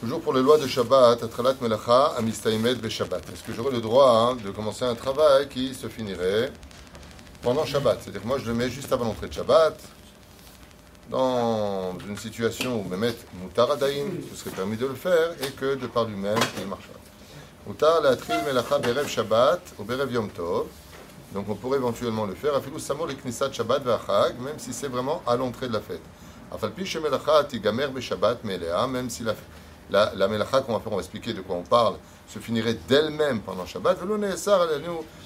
Toujours pour les lois de Shabbat, Atralat Melacha, Amistaimed Shabbat. Est-ce que j'aurais le droit hein, de commencer un travail qui se finirait pendant Shabbat? C'est-à-dire que moi je le mets juste avant l'entrée de Shabbat, dans une situation où Mehmet Moutar Adaim, ce serait permis de le faire, et que de par lui-même, il marchera. Moutar Latril Melacha Berev Shabbat ou Berev Yom Tov. Donc on pourrait éventuellement le faire. Afilou Samo le Knisat Shabbat Vachag, même si c'est vraiment à l'entrée de la fête. Afalpi Shemelacha Tigamer Shabbat Melea, même si la fête la, la melacha qu'on va faire, on va expliquer de quoi on parle, se finirait d'elle-même pendant Shabbat.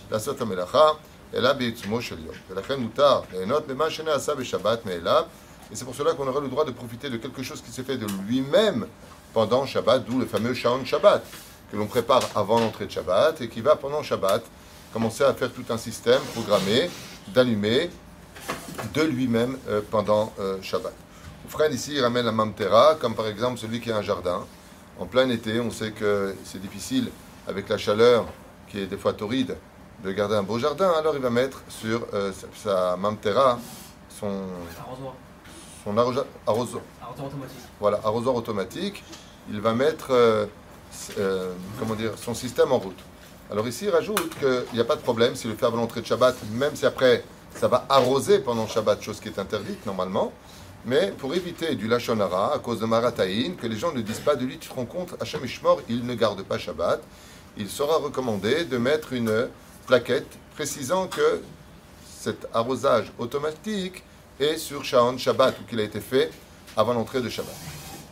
la sota melacha, elle בעיצומו של יום. ולכן מותר ליהנות במה שנעשה בשבת מאליו, et c'est pour cela qu'on aurait le droit de profiter de quelque chose qui s'est fait de lui-même pendant Shabbat, d'où le fameux Shaon Shabbat, que l'on prépare avant l'entrée de Shabbat et qui va pendant Shabbat commencer à faire tout un système programmé d'allumer de lui-même euh, pendant euh, Shabbat. Frère ici ramène la mamtera, comme par exemple celui qui a un jardin. En plein été, on sait que c'est difficile, avec la chaleur qui est des fois torride, de garder un beau jardin. Alors il va mettre sur euh, sa mamtera son, son arrosoir, automatique. Voilà, arrosoir automatique. Il va mettre euh, euh, comment dire, son système en route. Alors ici, il rajoute qu'il n'y a pas de problème s'il le fait avant l'entrée de Shabbat, même si après ça va arroser pendant Shabbat, chose qui est interdite normalement. Mais pour éviter du Lachonara, à cause de Marataïn, que les gens ne disent pas de lui, tu te rends compte, Hachem Ishmor, il ne garde pas Shabbat, il sera recommandé de mettre une plaquette précisant que cet arrosage automatique est sur Shaon Shabbat, ou qu'il a été fait avant l'entrée de Shabbat.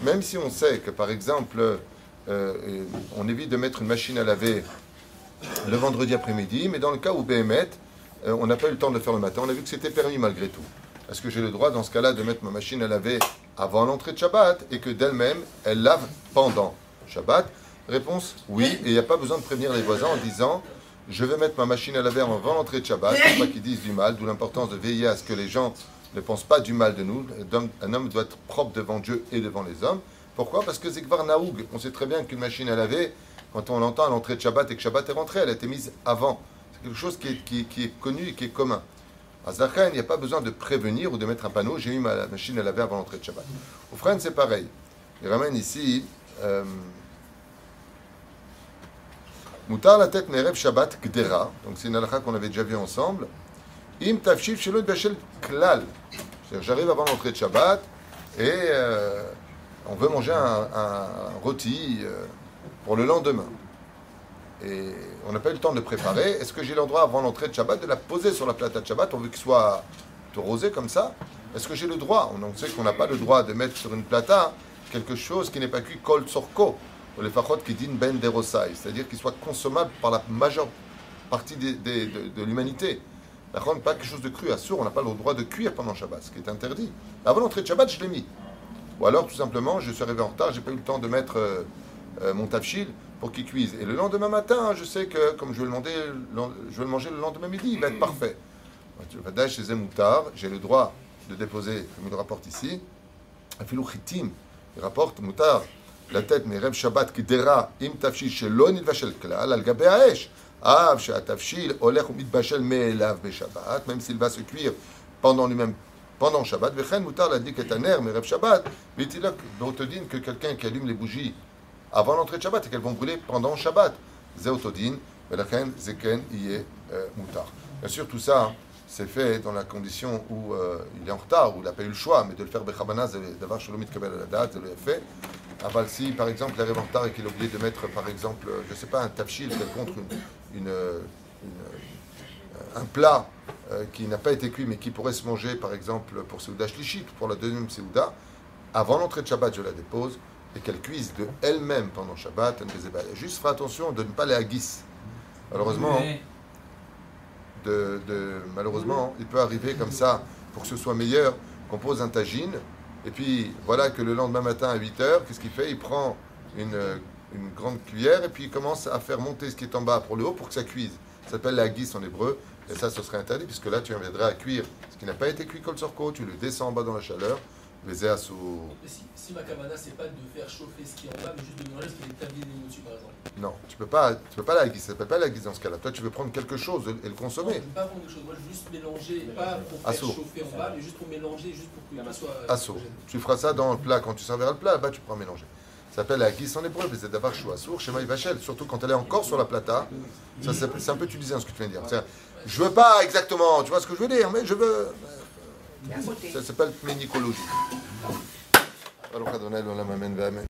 Même si on sait que, par exemple, euh, on évite de mettre une machine à laver le vendredi après-midi, mais dans le cas où Béhémet, euh, on n'a pas eu le temps de le faire le matin, on a vu que c'était permis malgré tout. Est-ce que j'ai le droit dans ce cas-là de mettre ma machine à laver avant l'entrée de Shabbat et que d'elle-même, elle lave pendant Shabbat? Réponse oui, et il n'y a pas besoin de prévenir les voisins en disant je vais mettre ma machine à laver avant l'entrée de Shabbat, pour pas qu'ils disent du mal, d'où l'importance de veiller à ce que les gens ne pensent pas du mal de nous. Un homme doit être propre devant Dieu et devant les hommes. Pourquoi? Parce que Zekvar Naoug, on sait très bien qu'une machine à laver, quand on l'entend à l'entrée de Shabbat et que Shabbat est rentré, elle a été mise avant. C'est quelque chose qui est connu et qui est commun. Il n'y a pas besoin de prévenir ou de mettre un panneau. J'ai mis ma machine à laver avant l'entrée de Shabbat. Au frère, c'est pareil. Il ramène ici. Euh, Moutar la tête Shabbat Gdera. Donc c'est une halakha qu'on avait déjà vu ensemble. Im Tafshif Shelot Bachel Klal. J'arrive avant l'entrée de Shabbat et euh, on veut manger un, un rôti euh, pour le lendemain et on n'a pas eu le temps de préparer. Est-ce que j'ai le droit, avant l'entrée de Shabbat, de la poser sur la plata de Shabbat On veut qu'il soit rosé comme ça? Est-ce que j'ai le droit? On sait qu'on n'a pas le droit de mettre sur une plata quelque chose qui n'est pas cuit kol ou les fachot qui disent ben derosai, c'est-à-dire qu'il soit consommable par la majeure partie de, de, l'humanité. Par contre, pas quelque chose de cru, assur, on n'a pas le droit de cuire pendant Shabbat, ce qui est interdit. Avant l'entrée de Shabbat, je l'ai mis. Ou alors, tout simplement, je suis arrivé en retard, j'ai pas eu le temps de mettre euh, euh, mon tafchil pour qu'il cuise. Et le lendemain matin, je sais que comme je vais le manger, je vais le, manger le lendemain midi, il va être mmh. parfait. J'ai le droit de déposer, comme il rapporte ici, il rapporte moutar, la tête, mais Reb Shabbat Kidera, im tafshil shelo nidvashel klal, al gabe haesh, av shatafshil olech mitbashel me'elav beShabbat, même s'il va se cuire pendant lui-même pendant Shabbat, vechen moutar la dit ketaner, mais Reb Shabbat, mitilok, on te dit que quelqu'un qui allume les bougies avant l'entrée de Shabbat et qu'elles vont brûler pendant Shabbat. Zeken, Iye, euh, Moutar. Bien sûr, tout ça, c'est fait dans la condition où euh, il est en retard, où il n'a pas eu le choix, mais de le faire Bechabana, d'avoir Sholomit Kabel à la date, de le fait. Aval, si par exemple il arrive en retard et qu'il a oublié de mettre, par exemple, je ne sais pas, un tafshil contre une, un plat euh, qui n'a pas été cuit mais qui pourrait se manger, par exemple, pour Seouda Shlichit, pour la deuxième Seouda, avant l'entrée de Shabbat, je la dépose et qu'elle cuise de elle-même pendant Shabbat, juste fera attention de ne pas les haguis. Malheureusement, de, malheureusement, il peut arriver comme ça, pour que ce soit meilleur, qu'on pose un tagine, et puis voilà que le lendemain matin à 8 h qu'est-ce qu'il fait? Il prend une, une, grande cuillère et puis il commence à faire monter ce qui est en bas pour le haut pour que ça cuise. Ça s'appelle la haguis en hébreu, et ça, ce serait interdit, puisque là, tu viendrais à cuire ce qui n'a pas été cuit comme sorco, tu le descends en bas dans la chaleur, si, si ma cabana, c'est pas de faire chauffer ce qui est en bas, mais juste de mélanger ce qui est établi au-dessus, par exemple. Non, tu peux pas, tu peux pas la guiser, ça s'appelle pas la guise dans ce cas-là. Toi, tu veux prendre quelque chose et le consommer. Non, je veux pas prendre quelque chose. Moi, je veux juste mélanger, pas pour faire chauffer en bas, mais juste pour mélanger, juste pour que ça soit. Assaut. Tu feras ça dans le plat quand tu serviras le plat, bah tu pourras mélanger. Ça s'appelle la guise en hébreu, mais c'est d'avoir sourd, Shema Vachel. Surtout quand elle est encore sur la plata. Ça, c'est un peu tunisien ce que tu viens de dire. Je veux pas exactement, tu vois ce que je veux dire, mais je veux. Ça s'appelle ménicologie.